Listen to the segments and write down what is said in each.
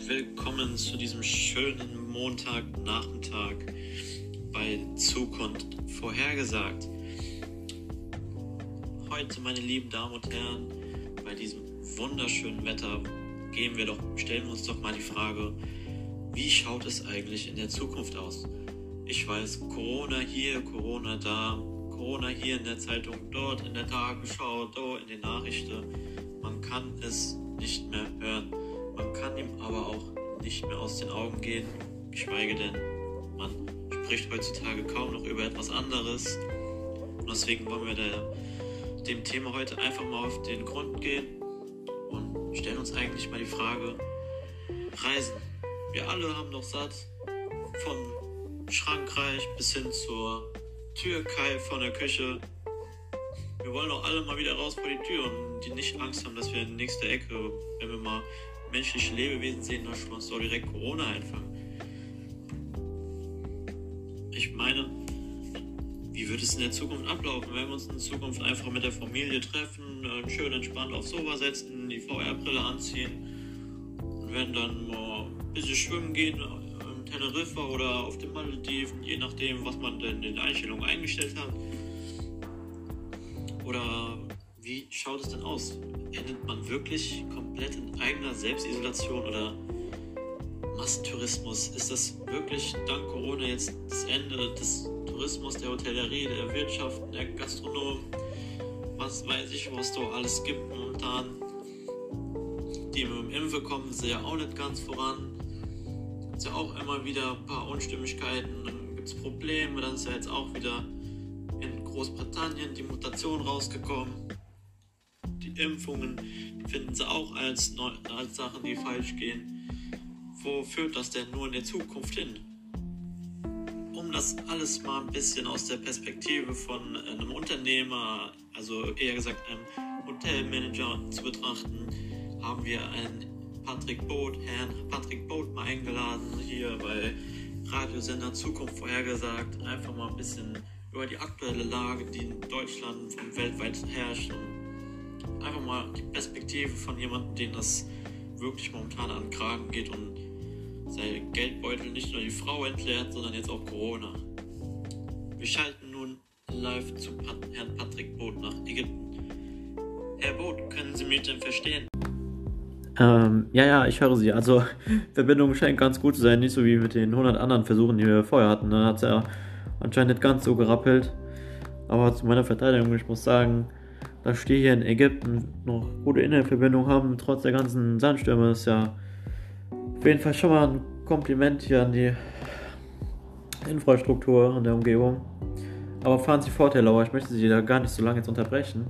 willkommen zu diesem schönen Montagnachmittag bei Zukunft vorhergesagt. Heute, meine lieben Damen und Herren, bei diesem wunderschönen Wetter gehen wir doch, stellen wir uns doch mal die Frage, wie schaut es eigentlich in der Zukunft aus? Ich weiß, Corona hier, Corona da, Corona hier in der Zeitung, dort in der Tagesschau, dort in den Nachrichten. Man kann es nicht mehr hören. Ihm aber auch nicht mehr aus den Augen gehen, geschweige denn, man spricht heutzutage kaum noch über etwas anderes. Und deswegen wollen wir der, dem Thema heute einfach mal auf den Grund gehen und stellen uns eigentlich mal die Frage, Reisen. Wir alle haben doch satt von Frankreich bis hin zur Türkei von der Küche. Wir wollen doch alle mal wieder raus vor die Tür und die nicht Angst haben, dass wir in die nächste Ecke, wenn wir mal menschliche Lebewesen sehen, wir uns doch direkt Corona einfangen. Ich meine, wie wird es in der Zukunft ablaufen, wenn wir uns in Zukunft einfach mit der Familie treffen, schön entspannt aufs Sofa setzen, die VR-Brille anziehen und werden dann mal ein bisschen schwimmen gehen in Teneriffa oder auf den Malediven, je nachdem, was man denn in der Einstellung eingestellt hat. Oder schaut es denn aus? Endet man wirklich komplett in eigener Selbstisolation oder Massentourismus? Ist das wirklich dank Corona jetzt das Ende des Tourismus, der Hotellerie, der Wirtschaft, der Gastronomen? Was weiß ich, was da alles gibt momentan? Die mit dem Impfe kommen sie ja auch nicht ganz voran. Es ist ja auch immer wieder ein paar Unstimmigkeiten, dann gibt es Probleme, dann ist ja jetzt auch wieder in Großbritannien die Mutation rausgekommen Impfungen finden sie auch als, als Sachen, die falsch gehen. Wo führt das denn nur in der Zukunft hin? Um das alles mal ein bisschen aus der Perspektive von einem Unternehmer, also eher gesagt einem Hotelmanager zu betrachten, haben wir einen Patrick Boot, Herrn Patrick Boot mal eingeladen hier bei Radiosender Zukunft vorhergesagt. Einfach mal ein bisschen über die aktuelle Lage, die in Deutschland und weltweit herrscht und einfach mal die Perspektive von jemandem, den das wirklich momentan an den Kragen geht und sein Geldbeutel nicht nur die Frau entleert, sondern jetzt auch Corona. Wir schalten nun live zu Pat Herrn Patrick Boot nach Ägypten. Herr Boot, können Sie mich denn verstehen? Ähm, ja, ja, ich höre Sie. Also, Verbindung scheint ganz gut zu sein, nicht so wie mit den 100 anderen Versuchen, die wir vorher hatten. Da hat es ja anscheinend nicht ganz so gerappelt. Aber zu meiner Verteidigung, ich muss sagen, dass die hier in Ägypten noch gute Internetverbindung haben, trotz der ganzen Sandstürme, ist ja auf jeden Fall schon mal ein Kompliment hier an die Infrastruktur in der Umgebung. Aber fahren Sie fort, Herr Lauer, ich möchte Sie da gar nicht so lange jetzt unterbrechen.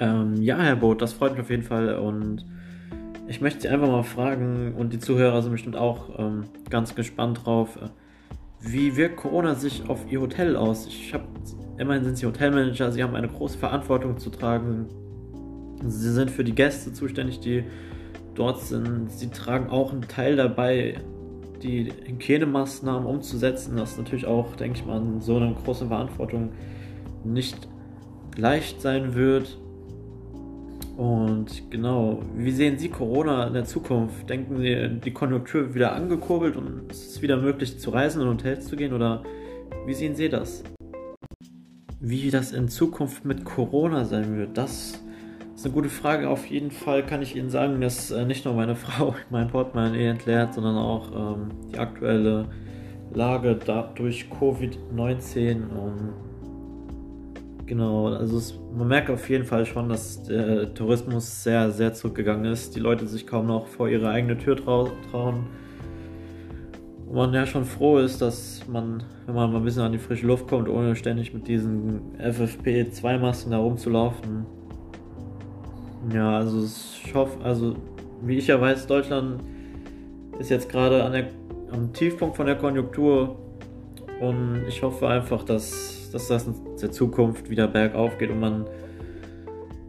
Ähm, ja, Herr Boot, das freut mich auf jeden Fall und ich möchte Sie einfach mal fragen und die Zuhörer sind bestimmt auch ähm, ganz gespannt drauf. Wie wirkt Corona sich auf Ihr Hotel aus? Ich habe Immerhin sind sie Hotelmanager, sie haben eine große Verantwortung zu tragen. Sie sind für die Gäste zuständig, die dort sind. Sie tragen auch einen Teil dabei, die Hygienemaßnahmen umzusetzen. Das ist natürlich auch, denke ich mal, so eine große Verantwortung nicht leicht sein wird. Und genau, wie sehen Sie Corona in der Zukunft? Denken Sie, die Konjunktur wird wieder angekurbelt und es ist wieder möglich zu reisen und Hotels zu gehen? Oder wie sehen Sie das? Wie das in Zukunft mit Corona sein wird, das ist eine gute Frage. Auf jeden Fall kann ich Ihnen sagen, dass äh, nicht nur meine Frau mein Portemonnaie entleert, sondern auch ähm, die aktuelle Lage durch Covid-19. Genau, also es, man merkt auf jeden Fall schon, dass der Tourismus sehr, sehr zurückgegangen ist. Die Leute sich kaum noch vor ihre eigene Tür trau trauen wo man ja schon froh ist, dass man, wenn man mal ein bisschen an die frische Luft kommt, ohne ständig mit diesen FFP2-Masken da rumzulaufen. Ja, also ich hoffe, also wie ich ja weiß, Deutschland ist jetzt gerade am Tiefpunkt von der Konjunktur und ich hoffe einfach, dass, dass das in der Zukunft wieder bergauf geht und man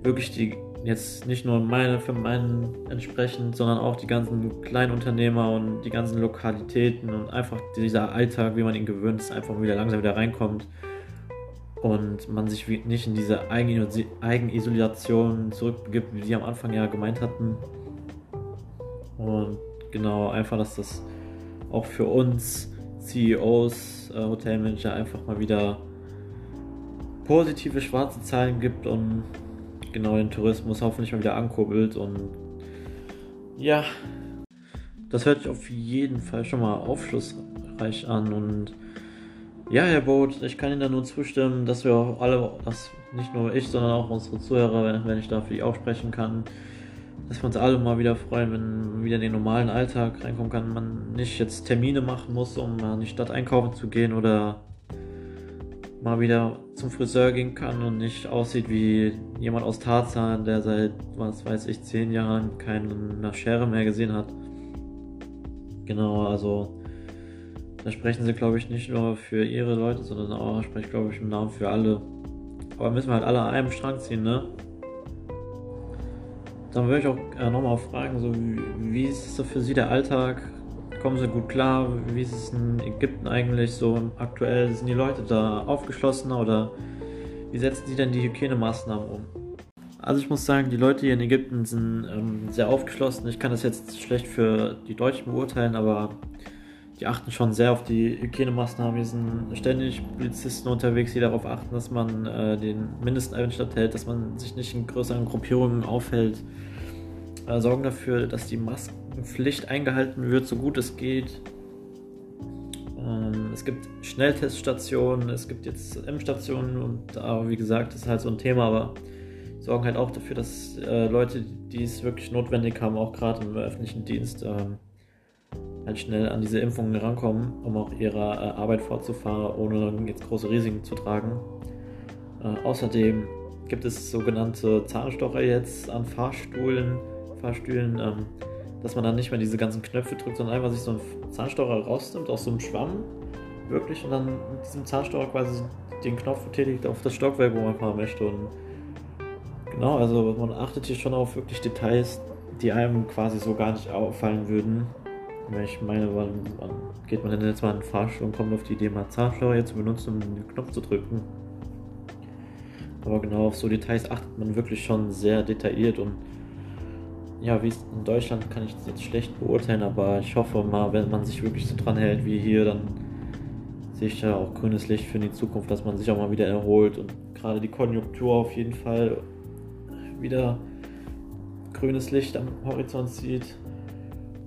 wirklich die jetzt nicht nur meine für meinen entsprechend, sondern auch die ganzen Kleinunternehmer und die ganzen Lokalitäten und einfach dieser Alltag, wie man ihn gewöhnt ist, einfach wieder langsam wieder reinkommt und man sich nicht in diese Eigenisolation zurückbegibt, wie die am Anfang ja gemeint hatten. Und genau, einfach, dass das auch für uns CEOs, äh, Hotelmanager einfach mal wieder positive schwarze Zahlen gibt und genau den Tourismus hoffentlich mal wieder ankurbelt und ja, das hört sich auf jeden Fall schon mal aufschlussreich an und ja, Herr Boot, ich kann Ihnen da nur zustimmen, dass wir auch alle, dass nicht nur ich, sondern auch unsere Zuhörer, wenn, wenn ich da für die auch sprechen kann, dass wir uns alle mal wieder freuen, wenn man wieder in den normalen Alltag reinkommen kann, man nicht jetzt Termine machen muss, um in die Stadt einkaufen zu gehen oder mal wieder zum Friseur gehen kann und nicht aussieht wie jemand aus Tarzan, der seit, was weiß ich, zehn Jahren keine Schere mehr gesehen hat. Genau, also da sprechen sie, glaube ich, nicht nur für ihre Leute, sondern auch, spreche, glaube ich, im Namen für alle. Aber müssen wir halt alle an einem Strang ziehen, ne? Dann würde ich auch äh, nochmal fragen, so wie, wie ist so für Sie der Alltag? Kommen sie gut klar? Wie ist es in Ägypten eigentlich so aktuell? Sind die Leute da aufgeschlossener oder wie setzen sie denn die Hygienemaßnahmen um? Also ich muss sagen, die Leute hier in Ägypten sind ähm, sehr aufgeschlossen. Ich kann das jetzt schlecht für die Deutschen beurteilen, aber die achten schon sehr auf die Hygienemaßnahmen. Hier sind ständig Polizisten unterwegs, die darauf achten, dass man äh, den Mindestabstand hält, dass man sich nicht in größeren Gruppierungen aufhält äh, sorgen dafür, dass die Maskenpflicht eingehalten wird, so gut es geht. Ähm, es gibt Schnellteststationen, es gibt jetzt M-Stationen und aber wie gesagt, das ist halt so ein Thema, aber sorgen halt auch dafür, dass äh, Leute, die es wirklich notwendig haben, auch gerade im öffentlichen Dienst, äh, halt schnell an diese Impfungen rankommen, um auch ihrer äh, Arbeit fortzufahren, ohne jetzt große Risiken zu tragen. Äh, außerdem gibt es sogenannte Zahnstocher jetzt an Fahrstühlen, Fahrstühlen, ähm, dass man dann nicht mehr diese ganzen Knöpfe drückt, sondern einfach sich so einen Zahnstocher rausnimmt aus so einem Schwamm, wirklich, und dann mit diesem Zahnstocher quasi den Knopf betätigt auf das Stockwerk, wo man fahren möchte. Und genau, also man achtet hier schon auf wirklich Details, die einem quasi so gar nicht auffallen würden. Ich meine, wann, wann geht man denn jetzt mal in den Fahrstuhl und kommt auf die Idee, mal Zahnstocher zu benutzen, um den Knopf zu drücken? Aber genau auf so Details achtet man wirklich schon sehr detailliert und ja, wie es in Deutschland kann ich das jetzt schlecht beurteilen, aber ich hoffe mal, wenn man sich wirklich so dran hält wie hier, dann sehe ich da auch grünes Licht für die Zukunft, dass man sich auch mal wieder erholt und gerade die Konjunktur auf jeden Fall wieder grünes Licht am Horizont sieht.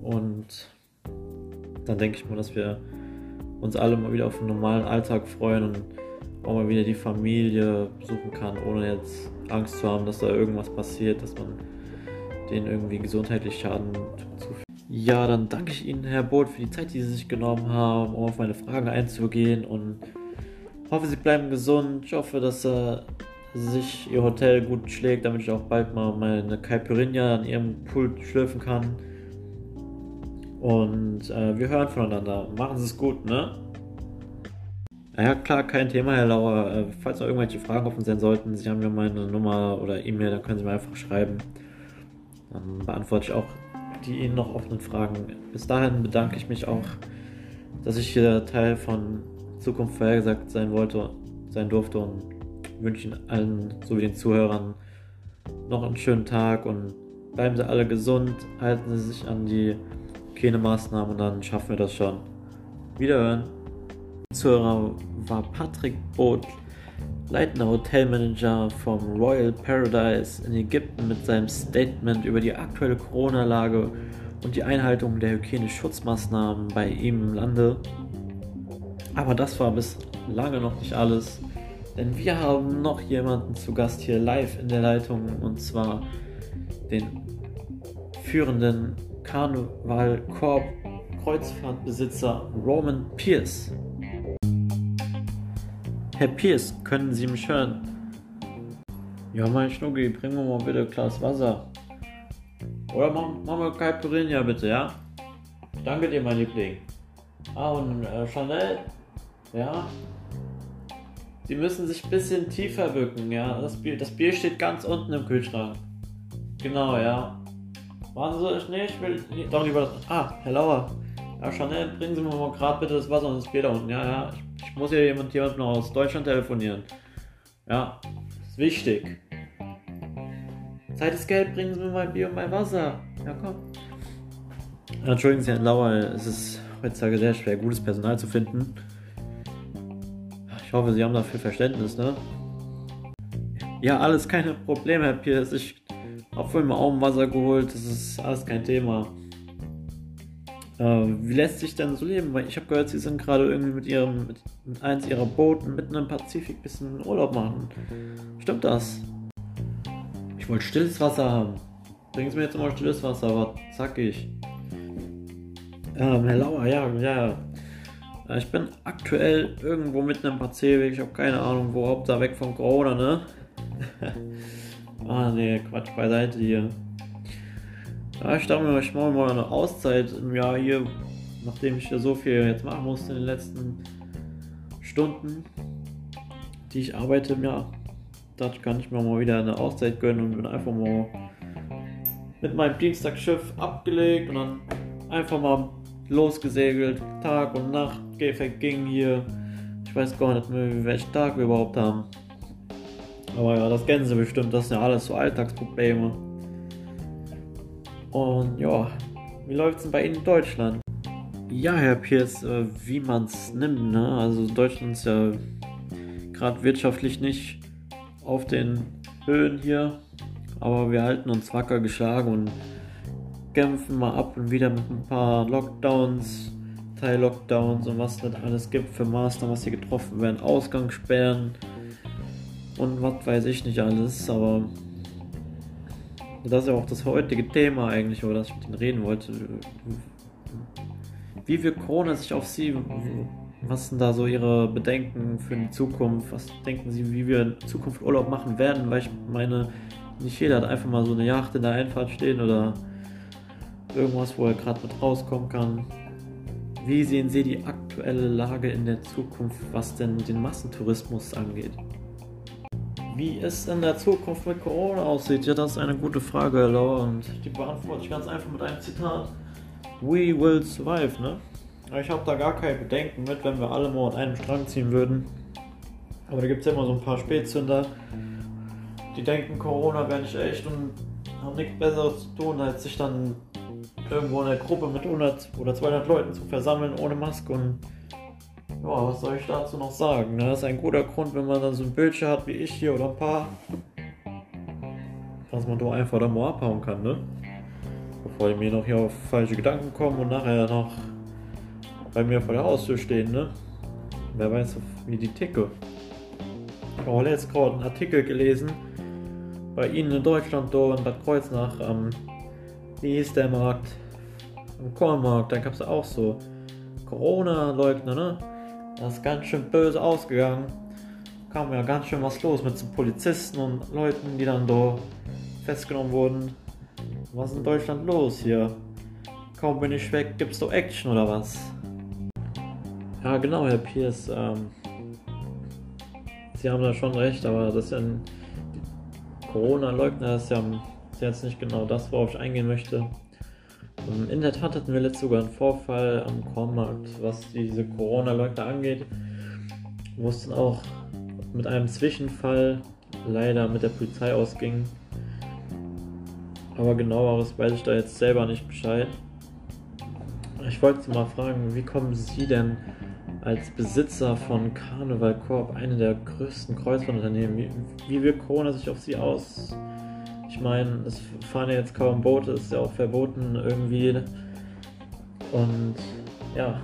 Und dann denke ich mal, dass wir uns alle mal wieder auf einen normalen Alltag freuen und auch mal wieder die Familie besuchen kann, ohne jetzt Angst zu haben, dass da irgendwas passiert, dass man denen irgendwie gesundheitlich Schaden zufügen. Ja, dann danke ich Ihnen, Herr Boot, für die Zeit, die Sie sich genommen haben, um auf meine Fragen einzugehen und hoffe, Sie bleiben gesund. Ich hoffe, dass äh, sich Ihr Hotel gut schlägt, damit ich auch bald mal meine Caipirinha an Ihrem Pult schlürfen kann. Und äh, wir hören voneinander. Machen Sie es gut, ne? Ja, klar, kein Thema, Herr Lauer. Äh, falls noch irgendwelche Fragen offen sein sollten, Sie haben ja meine Nummer oder E-Mail, dann können Sie mir einfach schreiben. Dann beantworte ich auch die Ihnen noch offenen Fragen. Bis dahin bedanke ich mich auch, dass ich hier Teil von Zukunft vorhergesagt sein wollte, sein durfte und wünsche Ihnen allen sowie den Zuhörern noch einen schönen Tag und bleiben Sie alle gesund, halten Sie sich an die Hygienemaßnahmen und dann schaffen wir das schon. Wiederhören. Zuhörer war Patrick Both leitender Hotelmanager vom Royal Paradise in Ägypten mit seinem Statement über die aktuelle Corona-Lage und die Einhaltung der Hygieneschutzmaßnahmen bei ihm im Lande. Aber das war bis lange noch nicht alles, denn wir haben noch jemanden zu Gast hier live in der Leitung und zwar den führenden Karneval Korb Kreuzfahrtbesitzer Roman Pierce. Herr Pierce, können Sie mich hören? Ja, mein Schnucki, bring mir mal bitte ein Glas Wasser. Oder mach, mach mal Caipirinha bitte, ja? Danke dir, mein Liebling. Ah, und äh, Chanel? Ja? Sie müssen sich ein bisschen tiefer bücken, ja? Das Bier, das Bier steht ganz unten im Kühlschrank. Genau, ja. Machen Sie es nicht? Ich will doch lieber das. Ah, Herr Lauer. Ja, Chanel, bringen Sie mir mal gerade bitte das Wasser und das Bier da unten. Ja, ja. Ich ich muss ja jemand, jemand noch aus Deutschland telefonieren. Ja, ist wichtig. Zeit ist Geld, bringen Sie mir mein Bier und mein Wasser. Ja, komm. Entschuldigen Sie, Herr Lauer, es ist heutzutage sehr schwer, gutes Personal zu finden. Ich hoffe, Sie haben dafür Verständnis, ne? Ja, alles keine Probleme, Herr Pierce. Ich habe vorhin mal Augenwasser geholt, das ist alles kein Thema. Äh, wie lässt sich denn so leben? Weil ich habe gehört, Sie sind gerade irgendwie mit Ihrem, mit, mit eins Ihrer Booten mitten im Pazifik ein bisschen Urlaub machen. Stimmt das? Ich wollte stilles Wasser haben. Bringen Sie mir jetzt mal stilles Wasser, aber zackig. Ähm, Herr Lauer, ja, ja. Ich bin aktuell irgendwo mitten im Pazifik. Ich habe keine Ahnung, wo, ob da weg von Corona, ne? ah, ne, Quatsch beiseite hier. Ja, ich dachte mir, ich mache mal eine Auszeit im Jahr hier, nachdem ich ja so viel jetzt machen musste in den letzten Stunden, die ich arbeite im Jahr. Dachte, kann ich mir mal wieder eine Auszeit gönnen und bin einfach mal mit meinem Dienstagsschiff abgelegt und dann einfach mal losgesegelt. Tag und Nacht verging hier. Ich weiß gar nicht mehr, welchen Tag wir überhaupt haben. Aber ja, das kennen sie bestimmt. Das sind ja alles so Alltagsprobleme. Und ja, wie läuft es denn bei Ihnen in Deutschland? Ja, Herr Pierce, äh, wie man es nimmt. Ne? Also Deutschland ist ja gerade wirtschaftlich nicht auf den Höhen hier. Aber wir halten uns wacker geschlagen und kämpfen mal ab und wieder mit ein paar Lockdowns, Teil-Lockdowns und was es alles gibt für Maßnahmen, was hier getroffen werden, Ausgangssperren und was weiß ich nicht alles, aber das ist ja auch das heutige Thema eigentlich, über das ich mit Ihnen reden wollte. Wie wirkt Corona sich auf Sie? Was sind da so Ihre Bedenken für die Zukunft? Was denken Sie, wie wir in Zukunft Urlaub machen werden? Weil ich meine, nicht jeder hat einfach mal so eine Yacht in der Einfahrt stehen oder irgendwas, wo er gerade mit rauskommen kann. Wie sehen Sie die aktuelle Lage in der Zukunft, was denn den Massentourismus angeht? Wie es in der Zukunft mit Corona aussieht, ja, das ist eine gute Frage, Laura, und die beantworte ich ganz einfach mit einem Zitat. We will survive, ne? Ich habe da gar keine Bedenken mit, wenn wir alle mal an einem Strang ziehen würden. Aber da gibt es ja immer so ein paar Spätzünder, die denken, Corona wäre nicht echt und haben nichts Besseres zu tun, als sich dann irgendwo in der Gruppe mit 100 oder 200 Leuten zu versammeln ohne Maske und ja, was soll ich dazu noch sagen? Ne? Das ist ein guter Grund, wenn man dann so ein Bildschirm hat wie ich hier oder ein paar, was man doch einfach da mal abhauen kann, ne? Bevor die mir noch hier auf falsche Gedanken kommen und nachher noch bei mir vor der Haustür stehen, ne? Wer weiß, wie die ticke. Ich habe letztens gerade einen Artikel gelesen, bei Ihnen in Deutschland, da in Bad Kreuznach, am, wie hieß der Markt? Am Kornmarkt, da gab es auch so Corona-Leugner, ne? Das ist ganz schön böse ausgegangen. Kam ja ganz schön was los mit so Polizisten und Leuten, die dann da festgenommen wurden. Was ist in Deutschland los hier? Kaum bin ich weg, gibt's doch Action oder was? Ja, genau, Herr Pierce. Ähm, Sie haben da schon recht, aber das ist ja ein Corona-Leugner, ist ja jetzt nicht genau das, worauf ich eingehen möchte. Ähm, in der Tat hatten wir letztes sogar einen Vorfall am Kornmarkt, was diese Corona-Leugner angeht, wo es dann auch mit einem Zwischenfall leider mit der Polizei ausging. Aber genaueres weiß ich da jetzt selber nicht Bescheid. Ich wollte Sie mal fragen, wie kommen Sie denn als Besitzer von Carnival Corp, eine der größten Kreuzfahrtunternehmen, wie, wie wirkt Corona sich auf Sie aus? Ich meine, es fahren ja jetzt kaum Boote, ist ja auch verboten irgendwie. Und ja,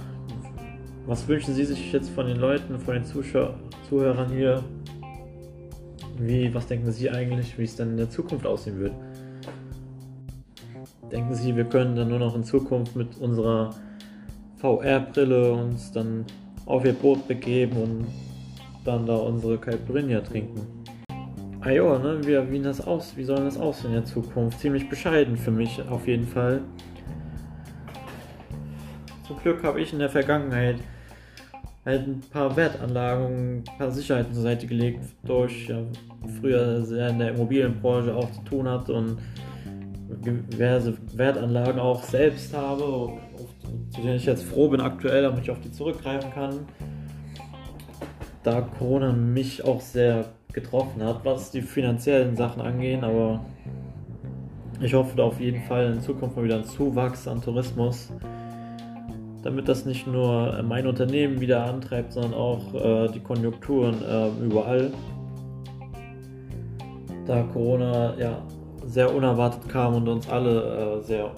was wünschen Sie sich jetzt von den Leuten, von den Zuschau Zuhörern hier? Wie, was denken Sie eigentlich, wie es dann in der Zukunft aussehen wird? Denken Sie, wir können dann nur noch in Zukunft mit unserer VR-Brille uns dann auf Ihr Boot begeben und dann da unsere Caipirinha trinken? Ah ja, ne? Wie, wie, das aus, wie soll das aussehen in der Zukunft? Ziemlich bescheiden für mich auf jeden Fall. Zum Glück habe ich in der Vergangenheit halt ein paar Wertanlagen, ein paar Sicherheiten zur Seite gelegt, durch ja, früher sehr in der Immobilienbranche auch zu tun hat und diverse Wertanlagen auch selbst habe, zu denen ich jetzt froh bin aktuell, damit ich auf die zurückgreifen kann. Da Corona mich auch sehr getroffen hat, was die finanziellen Sachen angehen, aber Ich hoffe da auf jeden Fall in Zukunft mal wieder einen Zuwachs an Tourismus, damit das nicht nur mein Unternehmen wieder antreibt, sondern auch äh, die Konjunkturen äh, überall. Da Corona ja sehr unerwartet kam und uns alle äh, sehr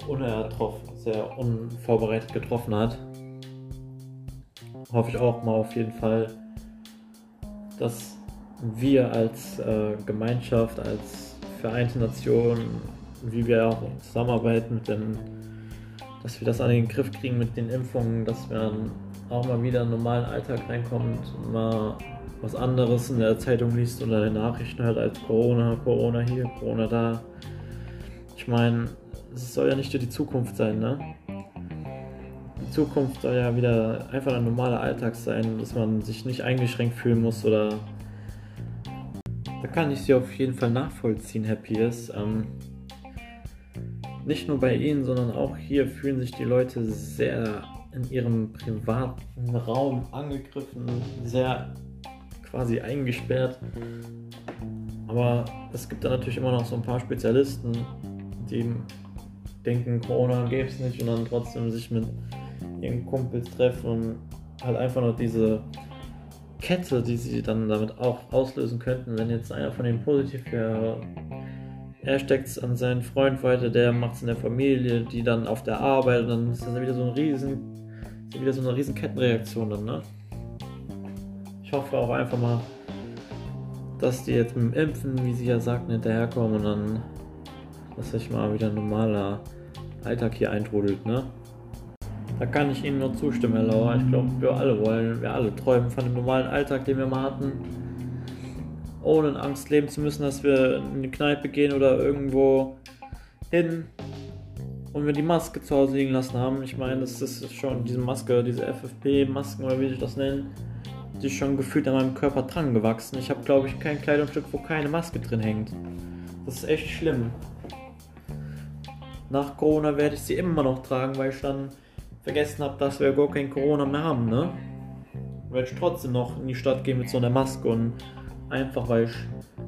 sehr unvorbereitet getroffen hat, hoffe ich auch mal auf jeden Fall, dass wir als äh, Gemeinschaft, als Vereinte Nation, wie wir auch zusammenarbeiten mit den, dass wir das an den Griff kriegen mit den Impfungen, dass wir dann auch mal wieder in den normalen Alltag reinkommen und mal was anderes in der Zeitung liest oder in den Nachrichten hört als Corona, Corona hier, Corona da. Ich meine, es soll ja nicht nur die Zukunft sein, ne? Die Zukunft soll ja wieder einfach ein normaler Alltag sein, dass man sich nicht eingeschränkt fühlen muss oder. Da kann ich sie auf jeden Fall nachvollziehen, Herr Pierce. Ähm, nicht nur bei Ihnen, sondern auch hier fühlen sich die Leute sehr in ihrem privaten Raum angegriffen, sehr quasi eingesperrt. Aber es gibt da natürlich immer noch so ein paar Spezialisten, die denken, Corona gäbe es nicht und dann trotzdem sich mit ihren Kumpels treffen und halt einfach nur diese Kette, die sie dann damit auch auslösen könnten, wenn jetzt einer von denen positiv wäre. Er steckt es an seinen Freund weiter, der macht es in der Familie, die dann auf der Arbeit und dann ist das wieder so ein riesen, wieder so eine riesen Kettenreaktion dann, ne? Ich hoffe auch einfach mal, dass die jetzt mit dem Impfen, wie sie ja sagten, hinterherkommen und dann, dass sich mal wieder ein normaler Alltag hier eintrudelt, ne? Da kann ich Ihnen nur zustimmen, Herr Lauer. Ich glaube, wir alle wollen, wir alle träumen von dem normalen Alltag, den wir mal hatten. Ohne in Angst leben zu müssen, dass wir in die Kneipe gehen oder irgendwo hin und wir die Maske zu Hause liegen lassen haben. Ich meine, das ist schon diese Maske, diese FFP-Masken oder wie ich das nennen die schon gefühlt an meinem Körper dran gewachsen. Ich habe, glaube ich, kein Kleidungsstück, wo keine Maske drin hängt. Das ist echt schlimm. Nach Corona werde ich sie immer noch tragen, weil ich dann vergessen habe, dass wir gar kein Corona mehr haben, ne? Werde ich trotzdem noch in die Stadt gehen mit so einer Maske und einfach, weil ich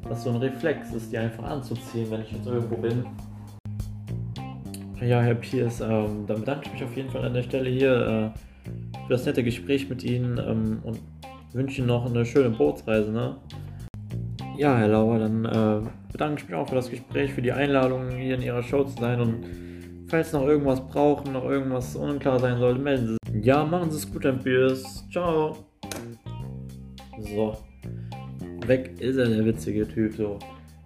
das so ein Reflex ist, die einfach anzuziehen, wenn ich jetzt irgendwo bin. Ja, Herr Pierce, ähm, dann bedanke ich mich auf jeden Fall an der Stelle hier äh, für das nette Gespräch mit Ihnen ähm, und wünsche Ihnen noch eine schöne Bootsreise. Ne? Ja, Herr Lauer, dann äh, bedanke ich mich auch für das Gespräch, für die Einladung, hier in Ihrer Show zu sein. Und falls noch irgendwas brauchen, noch irgendwas unklar sein sollte, melden Sie sich. Ja, machen Sie es gut, Pierce. Ciao. So. Weg ist er, der witzige Typ. So.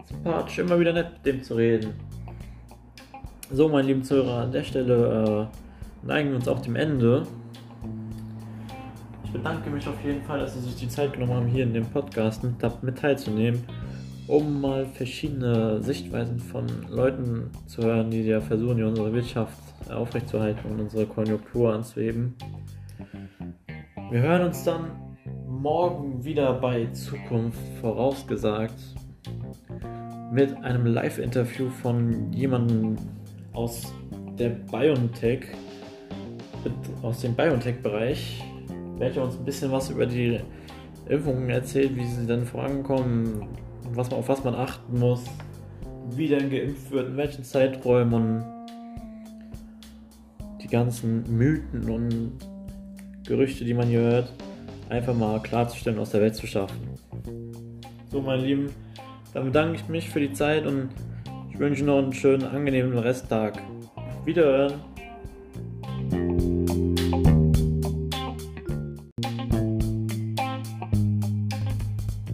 Sympathisch, immer wieder nett mit dem zu reden. So, meine lieben Zuhörer, an der Stelle äh, neigen wir uns auch dem Ende bedanke mich auf jeden Fall, dass Sie sich die Zeit genommen haben, hier in dem Podcast mit, mit teilzunehmen, um mal verschiedene Sichtweisen von Leuten zu hören, die ja versuchen, die unsere Wirtschaft aufrechtzuerhalten und unsere Konjunktur anzuheben. Wir hören uns dann morgen wieder bei Zukunft vorausgesagt mit einem Live-Interview von jemandem aus der BioNTech, aus dem BioNTech-Bereich welcher uns ein bisschen was über die Impfungen erzählt, wie sie dann vorankommen, was man, auf was man achten muss, wie dann geimpft wird, in welchen Zeiträumen die ganzen Mythen und Gerüchte, die man hier hört, einfach mal klarzustellen, aus der Welt zu schaffen. So, meine Lieben, dann bedanke ich mich für die Zeit und ich wünsche noch einen schönen, angenehmen Resttag. Wiederhören!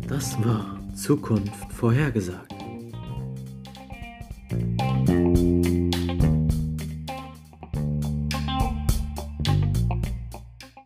Das war Zukunft vorhergesagt.